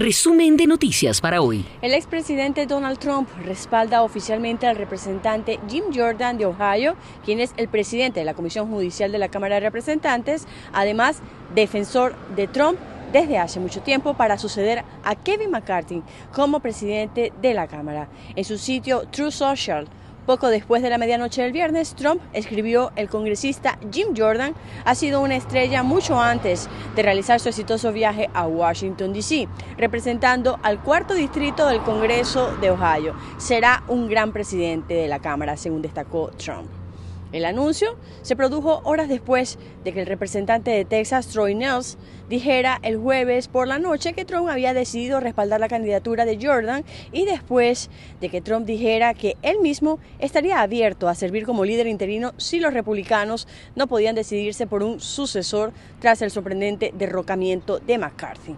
Resumen de noticias para hoy. El expresidente Donald Trump respalda oficialmente al representante Jim Jordan de Ohio, quien es el presidente de la Comisión Judicial de la Cámara de Representantes, además defensor de Trump desde hace mucho tiempo para suceder a Kevin McCarthy como presidente de la Cámara. En su sitio True Social, poco después de la medianoche del viernes, Trump escribió el congresista Jim Jordan ha sido una estrella mucho antes de realizar su exitoso viaje a Washington, D.C., representando al cuarto distrito del Congreso de Ohio. Será un gran presidente de la Cámara, según destacó Trump. El anuncio se produjo horas después de que el representante de Texas, Troy Nels, dijera el jueves por la noche que Trump había decidido respaldar la candidatura de Jordan y después de que Trump dijera que él mismo estaría abierto a servir como líder interino si los republicanos no podían decidirse por un sucesor tras el sorprendente derrocamiento de McCarthy.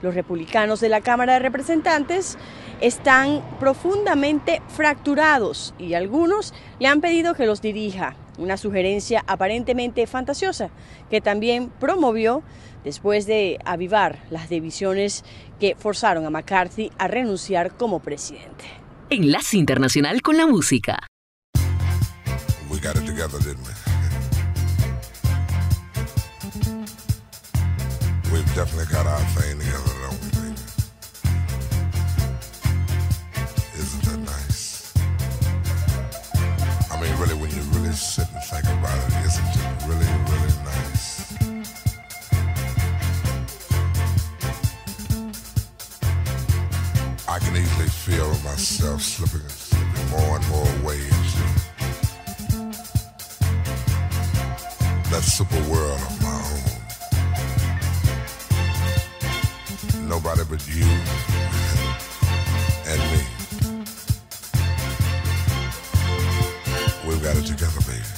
Los republicanos de la Cámara de Representantes están profundamente fracturados y algunos le han pedido que los dirija, una sugerencia aparentemente fantasiosa que también promovió después de avivar las divisiones que forzaron a McCarthy a renunciar como presidente. Enlace Internacional con la Música. We've definitely got our thing together, sit and think about it, isn't it really, really nice? I can easily feel myself slipping, and slipping more and more away into that super world of my own. nobody but you We've got it together, baby.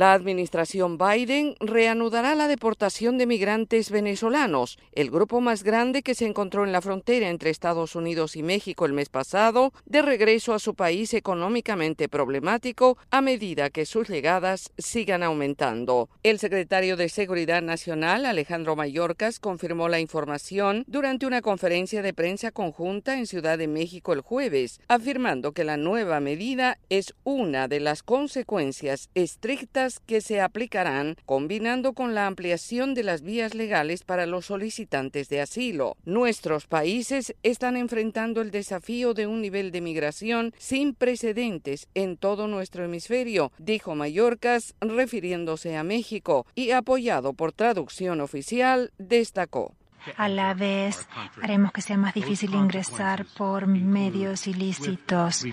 La administración Biden reanudará la deportación de migrantes venezolanos, el grupo más grande que se encontró en la frontera entre Estados Unidos y México el mes pasado, de regreso a su país económicamente problemático a medida que sus llegadas sigan aumentando. El secretario de Seguridad Nacional, Alejandro Mayorkas, confirmó la información durante una conferencia de prensa conjunta en Ciudad de México el jueves, afirmando que la nueva medida es una de las consecuencias estrictas que se aplicarán combinando con la ampliación de las vías legales para los solicitantes de asilo. Nuestros países están enfrentando el desafío de un nivel de migración sin precedentes en todo nuestro hemisferio, dijo Mallorcas refiriéndose a México y apoyado por traducción oficial, destacó. A la vez, haremos que sea más difícil ingresar por medios ilícitos,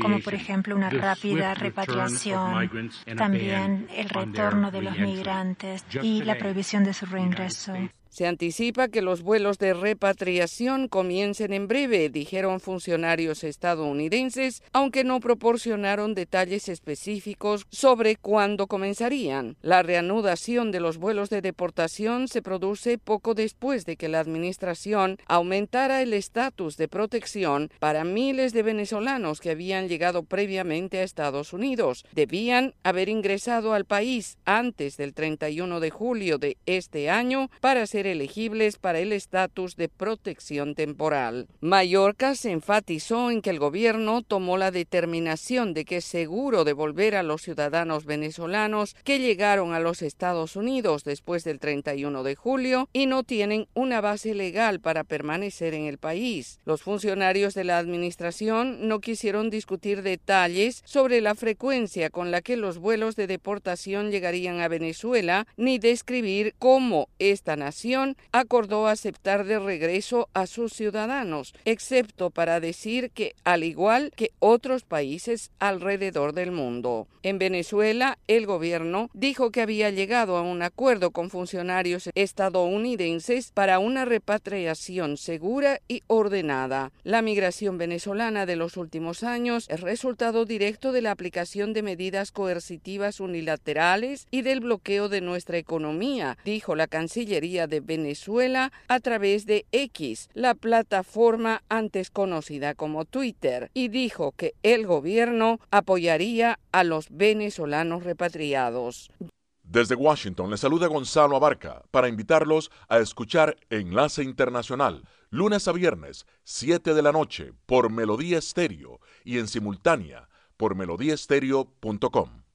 como por ejemplo una rápida repatriación, también el retorno de los migrantes y la prohibición de su reingreso. Se anticipa que los vuelos de repatriación comiencen en breve, dijeron funcionarios estadounidenses, aunque no proporcionaron detalles específicos sobre cuándo comenzarían. La reanudación de los vuelos de deportación se produce poco después de que la administración aumentara el estatus de protección para miles de venezolanos que habían llegado previamente a Estados Unidos. Debían haber ingresado al país antes del 31 de julio de este año para ser elegibles para el estatus de protección temporal. Mallorca se enfatizó en que el gobierno tomó la determinación de que es seguro devolver a los ciudadanos venezolanos que llegaron a los Estados Unidos después del 31 de julio y no tienen una base legal para permanecer en el país. Los funcionarios de la administración no quisieron discutir detalles sobre la frecuencia con la que los vuelos de deportación llegarían a Venezuela ni describir cómo esta nación acordó aceptar de regreso a sus ciudadanos, excepto para decir que, al igual que otros países alrededor del mundo. En Venezuela, el gobierno dijo que había llegado a un acuerdo con funcionarios estadounidenses para una repatriación segura y ordenada. La migración venezolana de los últimos años es resultado directo de la aplicación de medidas coercitivas unilaterales y del bloqueo de nuestra economía, dijo la Cancillería de Venezuela a través de X, la plataforma antes conocida como Twitter, y dijo que el gobierno apoyaría a los venezolanos repatriados. Desde Washington le saluda Gonzalo Abarca para invitarlos a escuchar Enlace Internacional, lunes a viernes, 7 de la noche, por Melodía Estéreo y en simultánea por melodíaestéreo.com.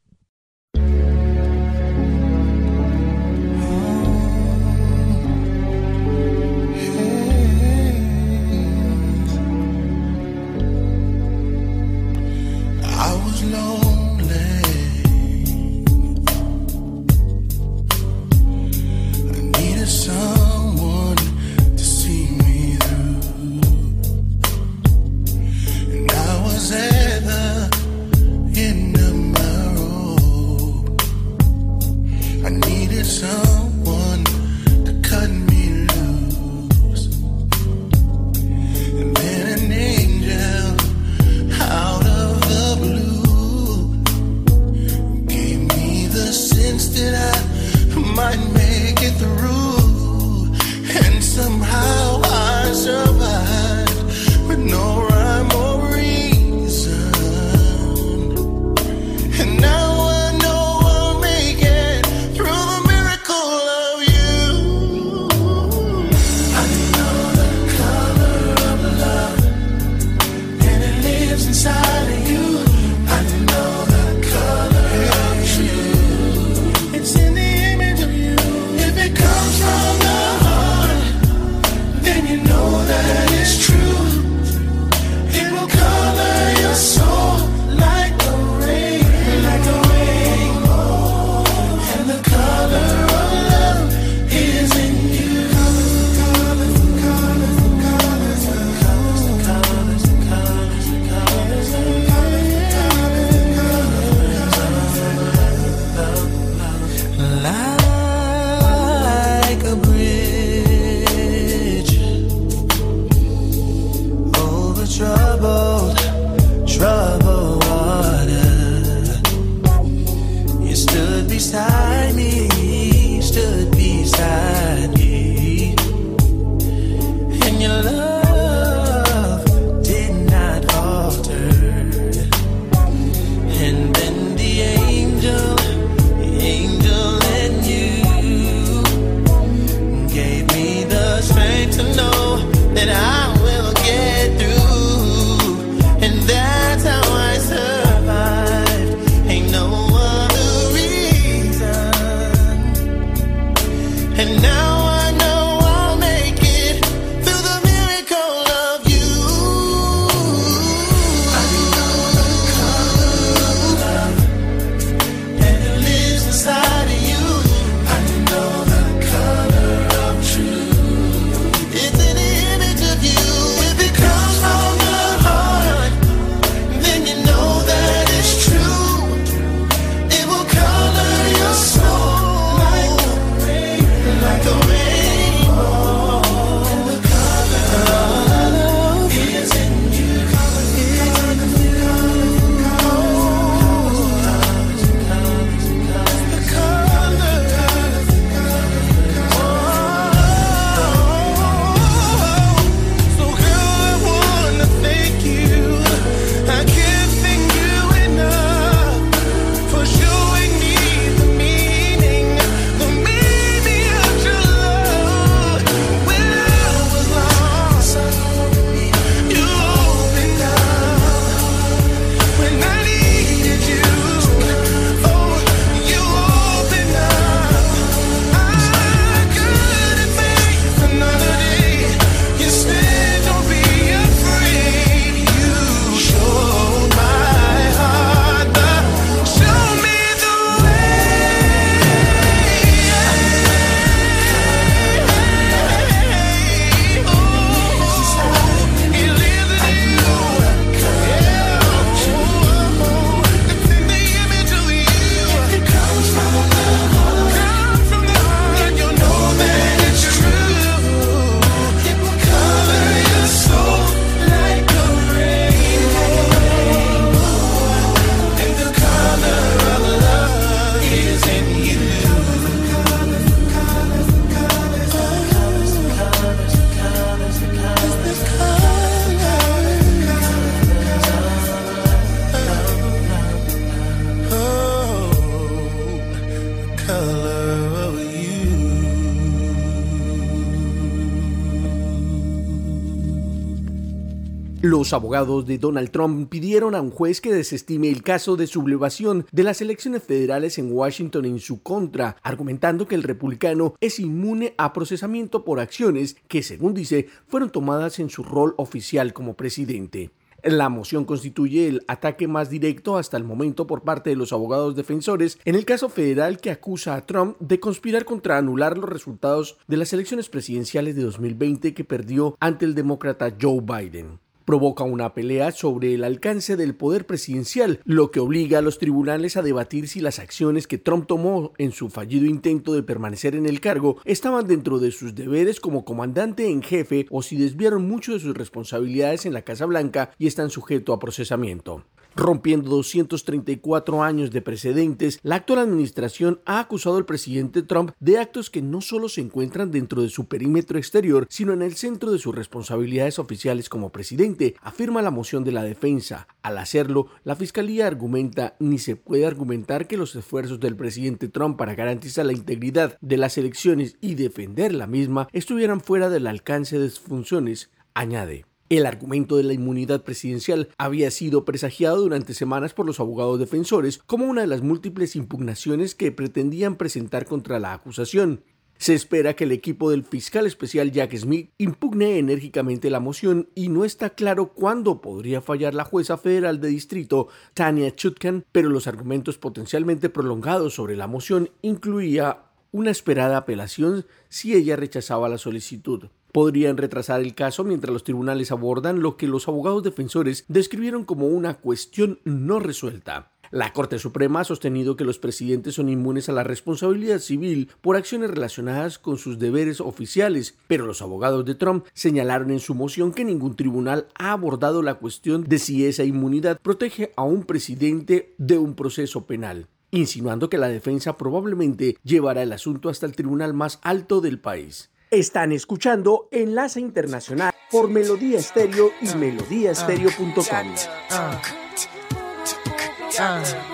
Los abogados de Donald Trump pidieron a un juez que desestime el caso de sublevación de las elecciones federales en Washington en su contra, argumentando que el republicano es inmune a procesamiento por acciones que, según dice, fueron tomadas en su rol oficial como presidente. La moción constituye el ataque más directo hasta el momento por parte de los abogados defensores en el caso federal que acusa a Trump de conspirar contra anular los resultados de las elecciones presidenciales de 2020 que perdió ante el demócrata Joe Biden provoca una pelea sobre el alcance del poder presidencial, lo que obliga a los tribunales a debatir si las acciones que Trump tomó en su fallido intento de permanecer en el cargo estaban dentro de sus deberes como comandante en jefe o si desviaron mucho de sus responsabilidades en la Casa Blanca y están sujetos a procesamiento. Rompiendo 234 años de precedentes, la actual administración ha acusado al presidente Trump de actos que no solo se encuentran dentro de su perímetro exterior, sino en el centro de sus responsabilidades oficiales como presidente, afirma la moción de la defensa. Al hacerlo, la fiscalía argumenta ni se puede argumentar que los esfuerzos del presidente Trump para garantizar la integridad de las elecciones y defender la misma estuvieran fuera del alcance de sus funciones, añade. El argumento de la inmunidad presidencial había sido presagiado durante semanas por los abogados defensores como una de las múltiples impugnaciones que pretendían presentar contra la acusación. Se espera que el equipo del fiscal especial Jack Smith impugne enérgicamente la moción y no está claro cuándo podría fallar la jueza federal de distrito Tania Chutkan, pero los argumentos potencialmente prolongados sobre la moción incluía una esperada apelación si ella rechazaba la solicitud podrían retrasar el caso mientras los tribunales abordan lo que los abogados defensores describieron como una cuestión no resuelta. La Corte Suprema ha sostenido que los presidentes son inmunes a la responsabilidad civil por acciones relacionadas con sus deberes oficiales, pero los abogados de Trump señalaron en su moción que ningún tribunal ha abordado la cuestión de si esa inmunidad protege a un presidente de un proceso penal insinuando que la defensa probablemente llevará el asunto hasta el tribunal más alto del país. Están escuchando Enlace Internacional por Melodía Estéreo y melodíaestéreo.com.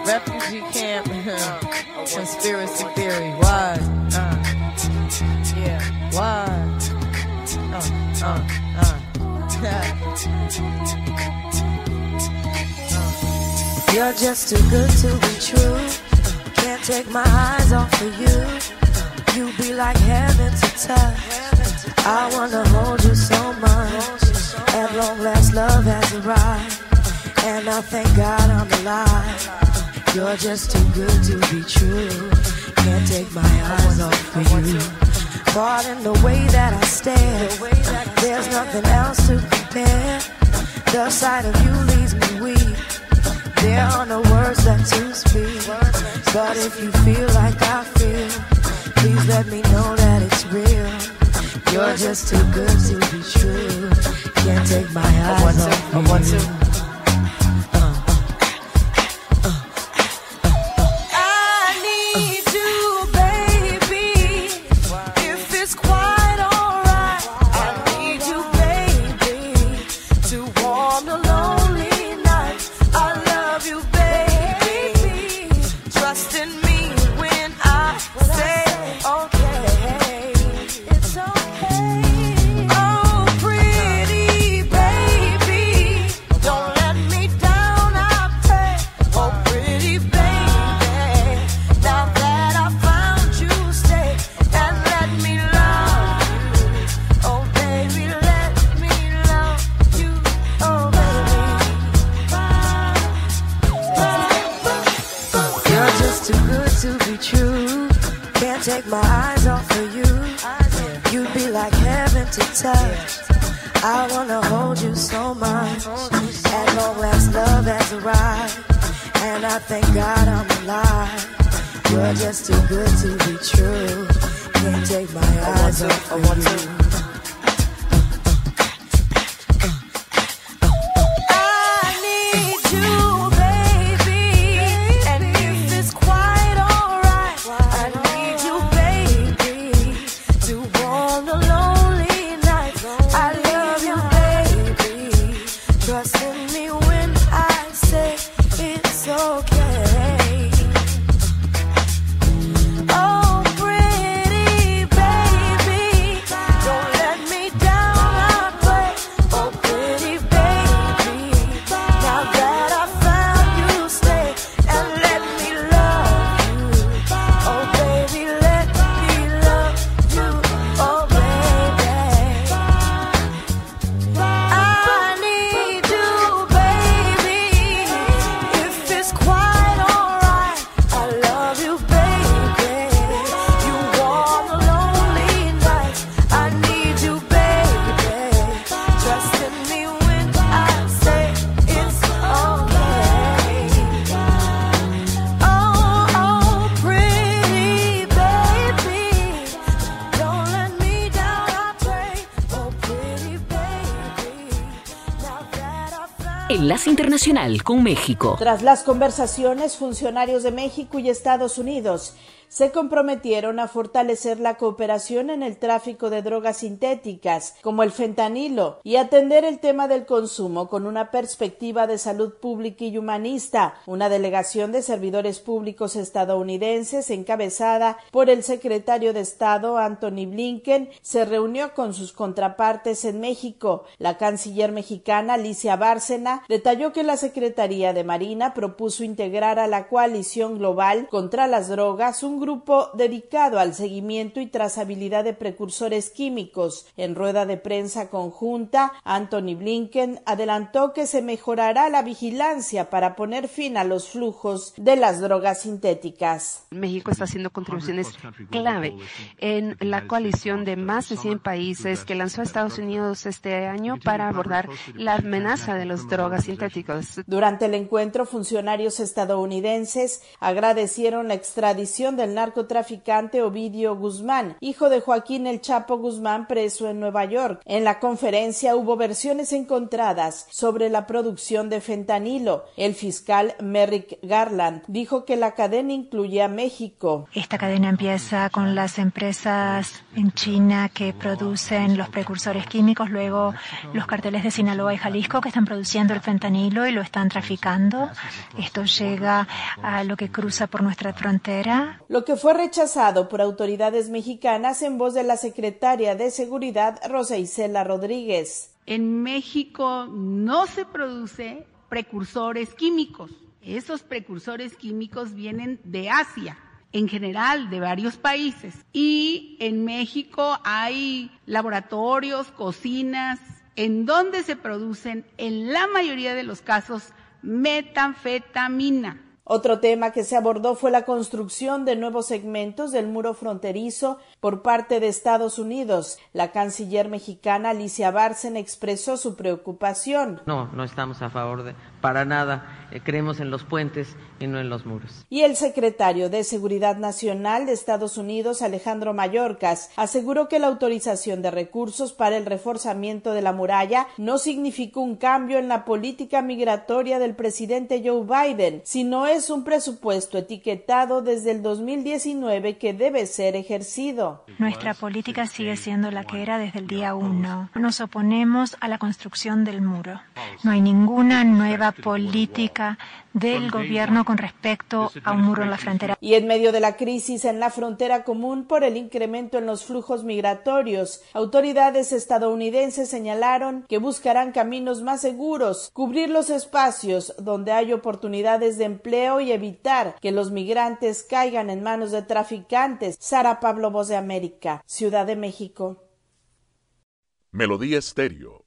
Refugee camp, conspiracy theory, why? Yeah, why? Uh, uh, uh. You're just too good to be true. Can't take my eyes off of you. You be like heaven to touch. I wanna hold you so much. At long last, love has arrived. And I thank God I'm alive. You're just too good to be true. Can't take my eyes off of you. In the way that I stare. There's nothing else to compare. The sight of you leaves me weak. There are no words left to speak. But if you feel like I feel, Please let me know that it's real. You're just too good to be true. Can't take my eyes off you. Con México. Tras las conversaciones, funcionarios de México y Estados Unidos se comprometieron a fortalecer la cooperación en el tráfico de drogas sintéticas, como el fentanilo, y atender el tema del consumo con una perspectiva de salud pública y humanista. Una delegación de servidores públicos estadounidenses, encabezada por el secretario de Estado Anthony Blinken, se reunió con sus contrapartes en México. La canciller mexicana Alicia Bárcena detalló que la Secretaría de Marina propuso integrar a la coalición global contra las drogas un grupo dedicado al seguimiento y trazabilidad de precursores químicos. En rueda de prensa conjunta, Anthony Blinken adelantó que se mejorará la vigilancia para poner fin a los flujos de las drogas sintéticas. México está haciendo contribuciones clave en la coalición de más de 100 países que lanzó Estados Unidos este año para abordar la amenaza de las drogas sintéticas. Durante el encuentro, funcionarios estadounidenses agradecieron la extradición del narcotraficante Ovidio Guzmán, hijo de Joaquín El Chapo Guzmán, preso en Nueva York. En la conferencia hubo versiones encontradas sobre la producción de fentanilo. El fiscal Merrick Garland dijo que la cadena incluye a México. Esta cadena empieza con las empresas en China que producen los precursores químicos, luego los carteles de Sinaloa y Jalisco que están produciendo el fentanilo y lo están traficando. Esto llega a lo que cruza por nuestra frontera lo que fue rechazado por autoridades mexicanas en voz de la secretaria de Seguridad Rosa Isela Rodríguez. En México no se produce precursores químicos. Esos precursores químicos vienen de Asia en general de varios países. Y en México hay laboratorios, cocinas, en donde se producen, en la mayoría de los casos, metanfetamina. Otro tema que se abordó fue la construcción de nuevos segmentos del muro fronterizo por parte de Estados Unidos. La canciller mexicana Alicia Barcen expresó su preocupación. No, no estamos a favor de, para nada, eh, creemos en los puentes y no en los muros. Y el secretario de Seguridad Nacional de Estados Unidos, Alejandro Mayorkas, aseguró que la autorización de recursos para el reforzamiento de la muralla no significó un cambio en la política migratoria del presidente Joe Biden, sino es es un presupuesto etiquetado desde el 2019 que debe ser ejercido. Nuestra política sigue siendo la que era desde el día uno. Nos oponemos a la construcción del muro. No hay ninguna nueva política del gobierno con respecto a un muro en la frontera. Y en medio de la crisis en la frontera común por el incremento en los flujos migratorios, autoridades estadounidenses señalaron que buscarán caminos más seguros, cubrir los espacios donde hay oportunidades de empleo y evitar que los migrantes caigan en manos de traficantes. Sara Pablo Voz de América, Ciudad de México. Melodía Estéreo,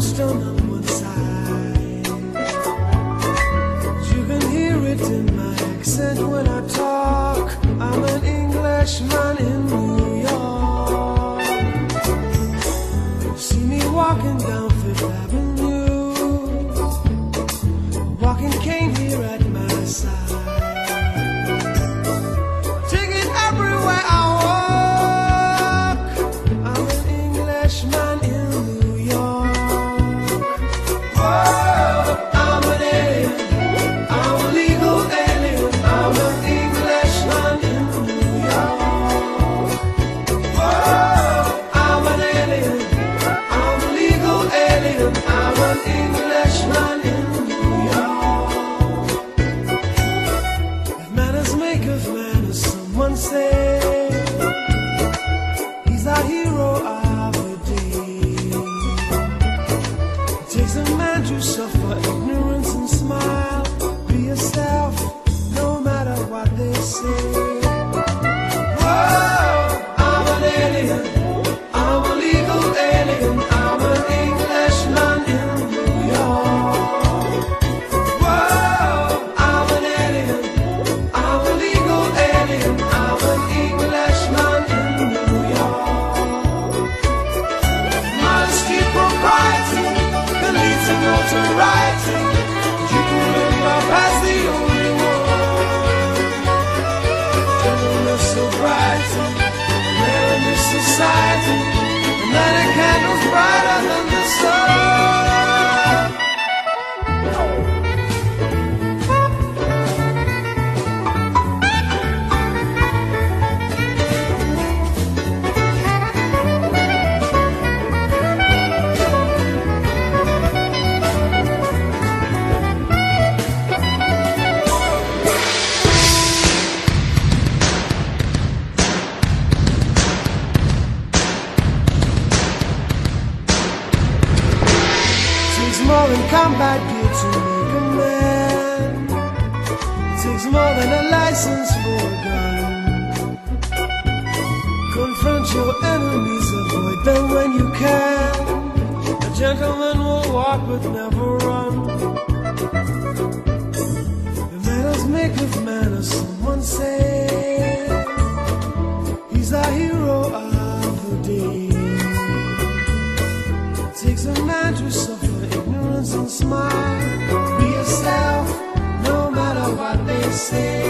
You can hear it in my accent when I talk. I'm an Englishman in New York. See me walking down Fifth Avenue, say say.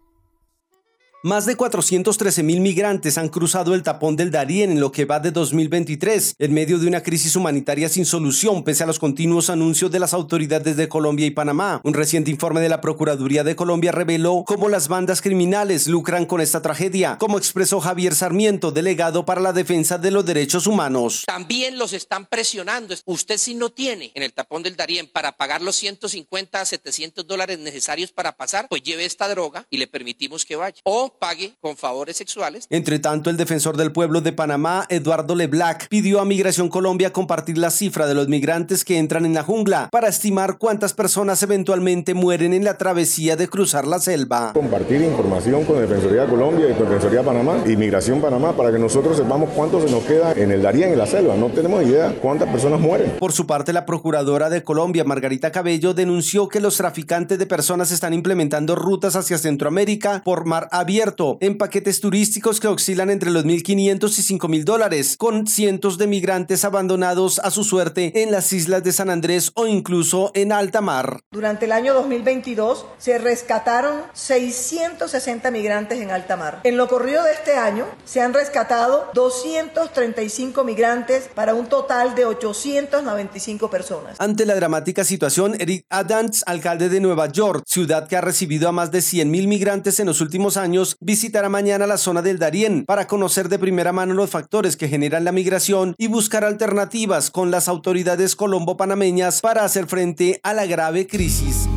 Más de 413 mil migrantes han cruzado el tapón del Darién en lo que va de 2023, en medio de una crisis humanitaria sin solución, pese a los continuos anuncios de las autoridades de Colombia y Panamá. Un reciente informe de la Procuraduría de Colombia reveló cómo las bandas criminales lucran con esta tragedia, como expresó Javier Sarmiento, delegado para la defensa de los derechos humanos. También los están presionando. Usted si no tiene en el tapón del Darién para pagar los 150 a 700 dólares necesarios para pasar, pues lleve esta droga y le permitimos que vaya. O pague con favores sexuales. Entre tanto, el defensor del pueblo de Panamá, Eduardo Leblac, pidió a Migración Colombia compartir la cifra de los migrantes que entran en la jungla para estimar cuántas personas eventualmente mueren en la travesía de cruzar la selva. Compartir información con Defensoría Colombia y con Defensoría Panamá y Migración Panamá para que nosotros sepamos cuánto se nos queda en el Darién, en la selva. No tenemos idea cuántas personas mueren. Por su parte, la procuradora de Colombia, Margarita Cabello, denunció que los traficantes de personas están implementando rutas hacia Centroamérica por mar abierto en paquetes turísticos que oscilan entre los 1.500 y 5.000 dólares, con cientos de migrantes abandonados a su suerte en las islas de San Andrés o incluso en alta mar. Durante el año 2022 se rescataron 660 migrantes en alta mar. En lo corrido de este año se han rescatado 235 migrantes para un total de 895 personas. Ante la dramática situación, Eric Adams, alcalde de Nueva York, ciudad que ha recibido a más de 100.000 migrantes en los últimos años, visitará mañana la zona del Darién para conocer de primera mano los factores que generan la migración y buscar alternativas con las autoridades colombo-panameñas para hacer frente a la grave crisis.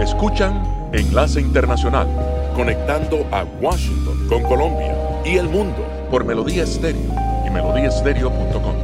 Escuchan Enlace Internacional, conectando a Washington con Colombia y el mundo por Melodía Estéreo y melodíaestéreo.com.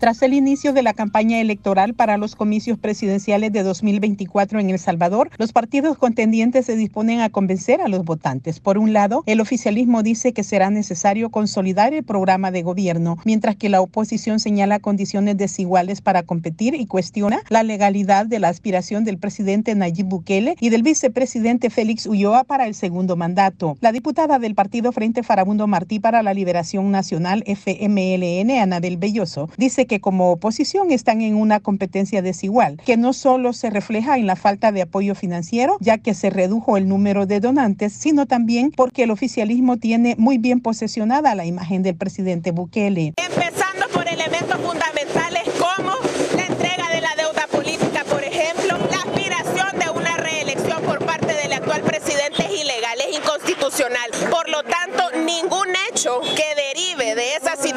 Tras el inicio de la campaña electoral para los comicios presidenciales de 2024 en El Salvador, los partidos contendientes se disponen a convencer a los votantes. Por un lado, el oficialismo dice que será necesario consolidar el programa de gobierno, mientras que la oposición señala condiciones desiguales para competir y cuestiona la legalidad de la aspiración del presidente Nayib Bukele y del vicepresidente Félix Ulloa para el segundo mandato. La diputada del partido Frente Farabundo Martí para la Liberación Nacional, FMLN, Anabel Belloso, dice que como oposición están en una competencia desigual, que no solo se refleja en la falta de apoyo financiero, ya que se redujo el número de donantes, sino también porque el oficialismo tiene muy bien posesionada la imagen del presidente Bukele. Empezando por elementos fundamentales como la entrega de la deuda política, por ejemplo, la aspiración de una reelección por parte del actual presidente es ilegal, es inconstitucional. Por lo tanto, ningún hecho que derive de esa situación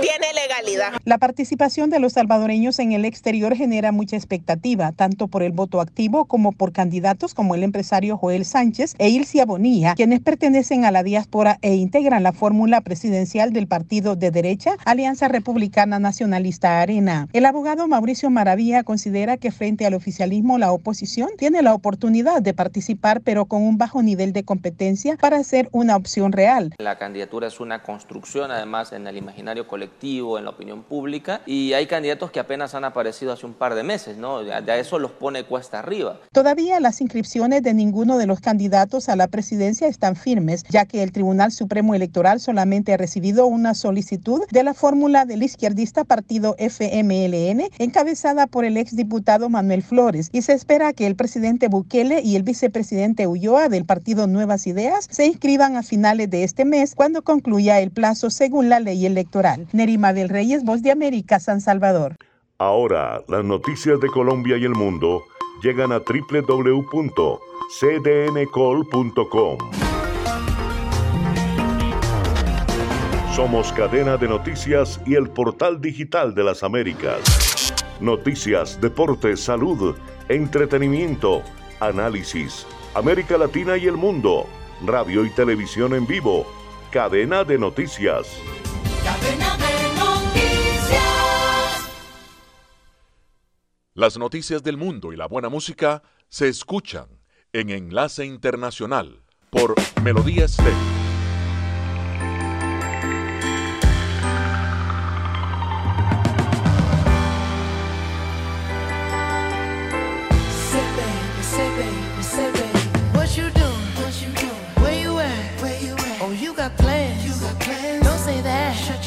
tiene legalidad. La participación de los salvadoreños en el exterior genera mucha expectativa, tanto por el voto activo como por candidatos como el empresario Joel Sánchez e Ilcia Bonilla, quienes pertenecen a la diáspora e integran la fórmula presidencial del partido de derecha Alianza Republicana Nacionalista Arena. El abogado Mauricio Maravilla considera que frente al oficialismo la oposición tiene la oportunidad de participar, pero con un bajo nivel de competencia para ser una opción real. La candidatura es una construcción, además, en el imaginario colectivo, en la opinión pública, y hay candidatos que apenas han aparecido hace un par de meses, ¿no? Ya, eso los pone cuesta arriba. Todavía las inscripciones de ninguno de los candidatos a la presidencia están firmes, ya que el Tribunal Supremo Electoral solamente ha recibido una solicitud de la fórmula del izquierdista partido FMLN, encabezada por el exdiputado Manuel Flores, y se espera que el presidente Bukele y el vicepresidente Ulloa del partido Nuevas Ideas se inscriban a finales de este mes, cuando concluya el plazo según la ley electoral. Nerima del Reyes, Voz de América, San Salvador. Ahora, las noticias de Colombia y el mundo llegan a www.cdncol.com. Somos cadena de noticias y el portal digital de las Américas. Noticias, deportes, salud, entretenimiento, análisis, América Latina y el mundo, radio y televisión en vivo, cadena de noticias. Cadena de noticias. Las noticias del mundo y la buena música se escuchan en Enlace Internacional por Melodía Estéreo. Oh, got plans?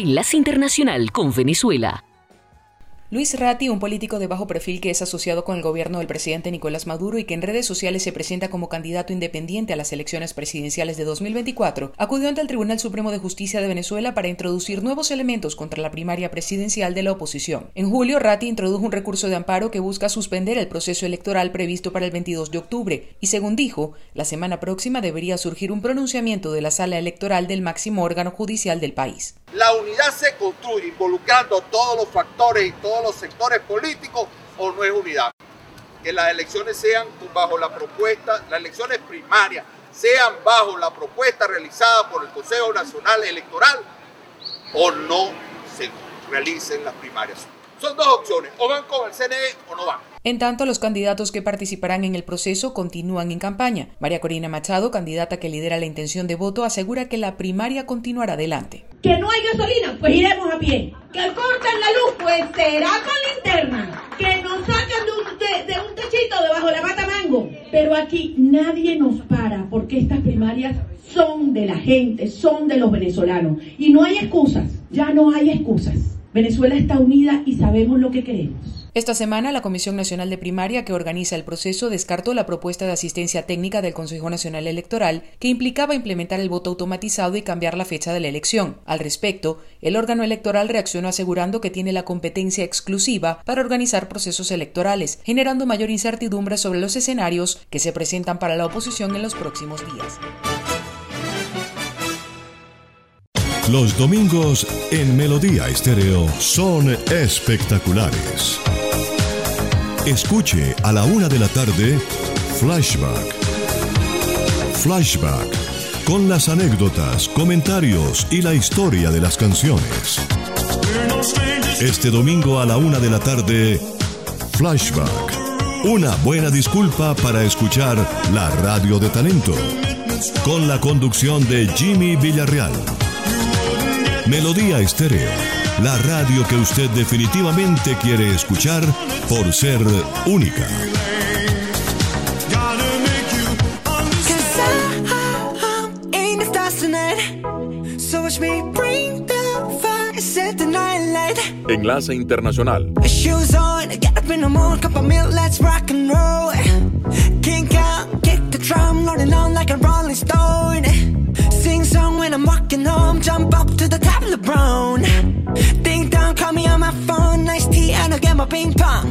Enlace Internacional con Venezuela. Luis Ratti, un político de bajo perfil que es asociado con el gobierno del presidente Nicolás Maduro y que en redes sociales se presenta como candidato independiente a las elecciones presidenciales de 2024, acudió ante el Tribunal Supremo de Justicia de Venezuela para introducir nuevos elementos contra la primaria presidencial de la oposición. En julio, Ratti introdujo un recurso de amparo que busca suspender el proceso electoral previsto para el 22 de octubre y, según dijo, la semana próxima debería surgir un pronunciamiento de la sala electoral del máximo órgano judicial del país. La unidad se construye involucrando todos los factores y todos los sectores políticos o no es unidad. Que las elecciones sean bajo la propuesta, las elecciones primarias sean bajo la propuesta realizada por el Consejo Nacional Electoral o no se realicen las primarias. Son dos opciones, o van con el CNE o no van. En tanto, los candidatos que participarán en el proceso continúan en campaña. María Corina Machado, candidata que lidera la intención de voto, asegura que la primaria continuará adelante. Que no hay gasolina, pues iremos a pie. Que cortan la luz, pues será con linterna. Que nos sacan de un, de, de un techito debajo de la mata mango. Pero aquí nadie nos para porque estas primarias son de la gente, son de los venezolanos. Y no hay excusas, ya no hay excusas. Venezuela está unida y sabemos lo que queremos. Esta semana, la Comisión Nacional de Primaria, que organiza el proceso, descartó la propuesta de asistencia técnica del Consejo Nacional Electoral, que implicaba implementar el voto automatizado y cambiar la fecha de la elección. Al respecto, el órgano electoral reaccionó asegurando que tiene la competencia exclusiva para organizar procesos electorales, generando mayor incertidumbre sobre los escenarios que se presentan para la oposición en los próximos días. Los domingos en Melodía Estéreo son espectaculares. Escuche a la una de la tarde Flashback. Flashback con las anécdotas, comentarios y la historia de las canciones. Este domingo a la una de la tarde Flashback. Una buena disculpa para escuchar la radio de talento. Con la conducción de Jimmy Villarreal. Melodía Estéreo, la radio que usted definitivamente quiere escuchar por ser única. Enlace Internacional. Home, jump up to the top of the brown. Ding dong, call me on my phone, nice tea, and I'll get my ping pong.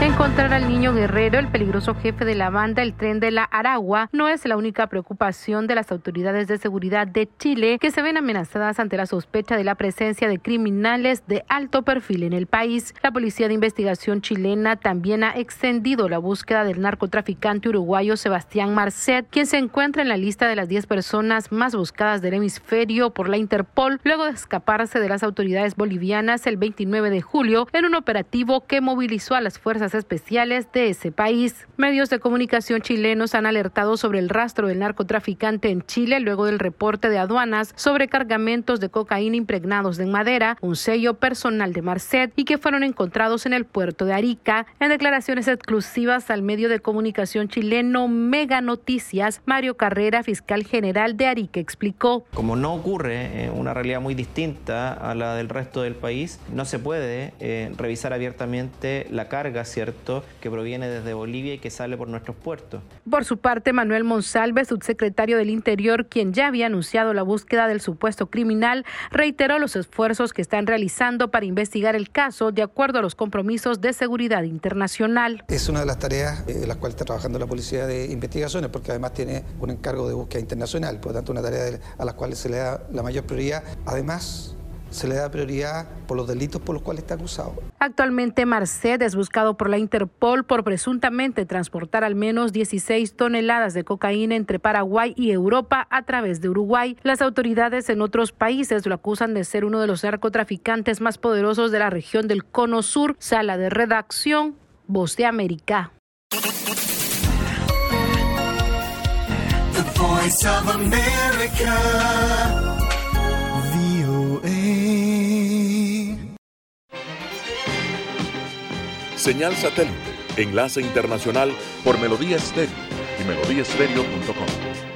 Encontrar al niño guerrero, el peligroso jefe de la banda El Tren de la Aragua, no es la única preocupación de las autoridades de seguridad de Chile, que se ven amenazadas ante la sospecha de la presencia de criminales de alto perfil en el país. La Policía de Investigación chilena también ha extendido la búsqueda del narcotraficante uruguayo Sebastián Marcet, quien se encuentra en la lista de las 10 personas más buscadas del hemisferio por la Interpol, luego de escaparse de las autoridades bolivianas el 29 de julio en un operativo que movilizó a las fuerzas especiales de ese país. Medios de comunicación chilenos han alertado sobre el rastro del narcotraficante en Chile luego del reporte de aduanas sobre cargamentos de cocaína impregnados en madera, un sello personal de Marcet y que fueron encontrados en el puerto de Arica. En declaraciones exclusivas al medio de comunicación chileno Mega Noticias, Mario Carrera, fiscal general de Arica, explicó. Como no ocurre en una realidad muy distinta a la del resto del país, no se puede eh, revisar abiertamente la carga ¿cierto?, que proviene desde Bolivia y que sale por nuestros puertos. Por su parte, Manuel Monsalve, subsecretario del Interior, quien ya había anunciado la búsqueda del supuesto criminal, reiteró los esfuerzos que están realizando para investigar el caso de acuerdo a los compromisos de seguridad internacional. Es una de las tareas en las cuales está trabajando la Policía de Investigaciones, porque además tiene un encargo de búsqueda internacional, por lo tanto una tarea a la cual se le da la mayor prioridad. Además, se le da prioridad por los delitos por los cuales está acusado. Actualmente Marcet es buscado por la Interpol por presuntamente transportar al menos 16 toneladas de cocaína entre Paraguay y Europa a través de Uruguay. Las autoridades en otros países lo acusan de ser uno de los narcotraficantes más poderosos de la región del Cono Sur. Sala de redacción, Voz de América. The Voice of America. Señal satélite, enlace internacional por Melodía Estéreo y melodíaestéreo.com.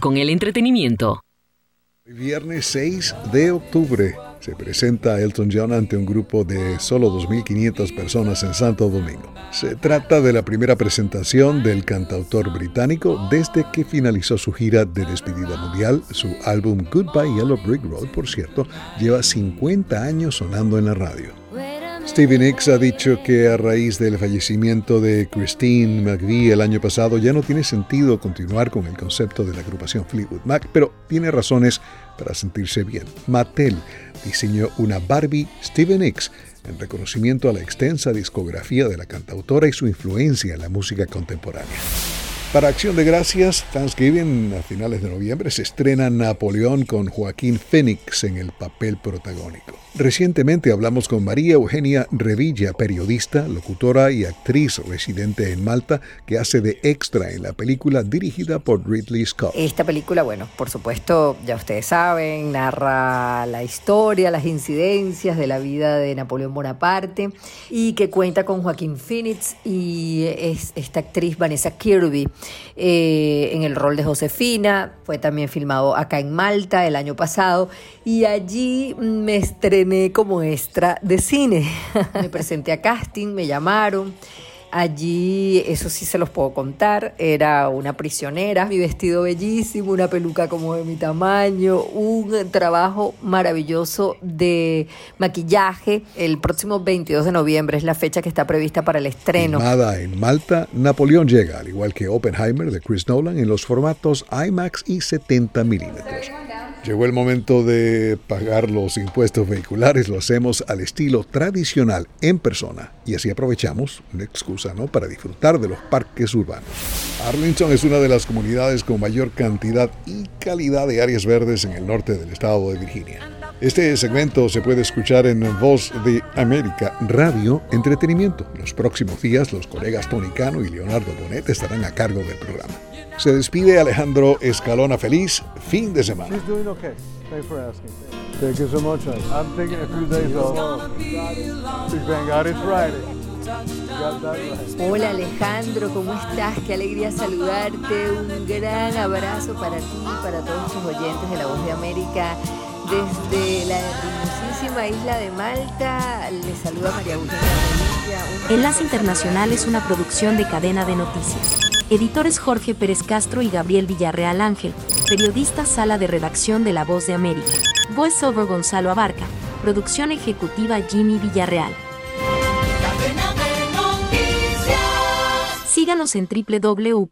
Con el Entretenimiento. Viernes 6 de octubre se presenta Elton John ante un grupo de solo 2.500 personas en Santo Domingo. Se trata de la primera presentación del cantautor británico desde que finalizó su gira de despedida mundial. Su álbum Goodbye Yellow Brick Road, por cierto, lleva 50 años sonando en la radio. Stevie Nicks ha dicho que a raíz del fallecimiento de Christine McVie el año pasado ya no tiene sentido continuar con el concepto de la agrupación Fleetwood Mac, pero tiene razones para sentirse bien. Mattel diseñó una Barbie Stevie Nicks en reconocimiento a la extensa discografía de la cantautora y su influencia en la música contemporánea. Para Acción de Gracias, Thanksgiving a finales de noviembre se estrena Napoleón con Joaquín Phoenix en el papel protagónico. Recientemente hablamos con María Eugenia Revilla, periodista, locutora y actriz residente en Malta, que hace de extra en la película dirigida por Ridley Scott. Esta película, bueno, por supuesto, ya ustedes saben, narra la historia, las incidencias de la vida de Napoleón Bonaparte y que cuenta con Joaquín Phoenix y es esta actriz Vanessa Kirby eh, en el rol de Josefina. Fue también filmado acá en Malta el año pasado y allí me estrené como extra de cine. me presenté a casting, me llamaron. Allí, eso sí se los puedo contar, era una prisionera, mi vestido bellísimo, una peluca como de mi tamaño, un trabajo maravilloso de maquillaje. El próximo 22 de noviembre es la fecha que está prevista para el estreno. Filmada en Malta, Napoleón llega, al igual que Oppenheimer de Chris Nolan, en los formatos IMAX y 70 milímetros. Llegó el momento de pagar los impuestos vehiculares, lo hacemos al estilo tradicional, en persona, y así aprovechamos una excusa ¿no? para disfrutar de los parques urbanos. Arlington es una de las comunidades con mayor cantidad y calidad de áreas verdes en el norte del estado de Virginia. Este segmento se puede escuchar en Voz de América Radio Entretenimiento. Los próximos días los colegas Tony Cano y Leonardo Bonet estarán a cargo del programa. Se despide Alejandro Escalona Feliz, fin de semana. She's doing okay. Thanks for asking. Thank you so much. I'm taking a few days off. Big Bang Friday. Hola Alejandro, ¿cómo estás? Qué alegría saludarte. Un gran abrazo para ti y para todos tus oyentes de La Voz de América. Desde la hermosísima isla de Malta, les saluda María Eugenia Enlace Internacional es una producción de cadena de noticias. Editores Jorge Pérez Castro y Gabriel Villarreal Ángel. Periodista Sala de Redacción de La Voz de América. Voiceover Gonzalo Abarca. Producción ejecutiva Jimmy Villarreal. Síganos en www.cdncol.com.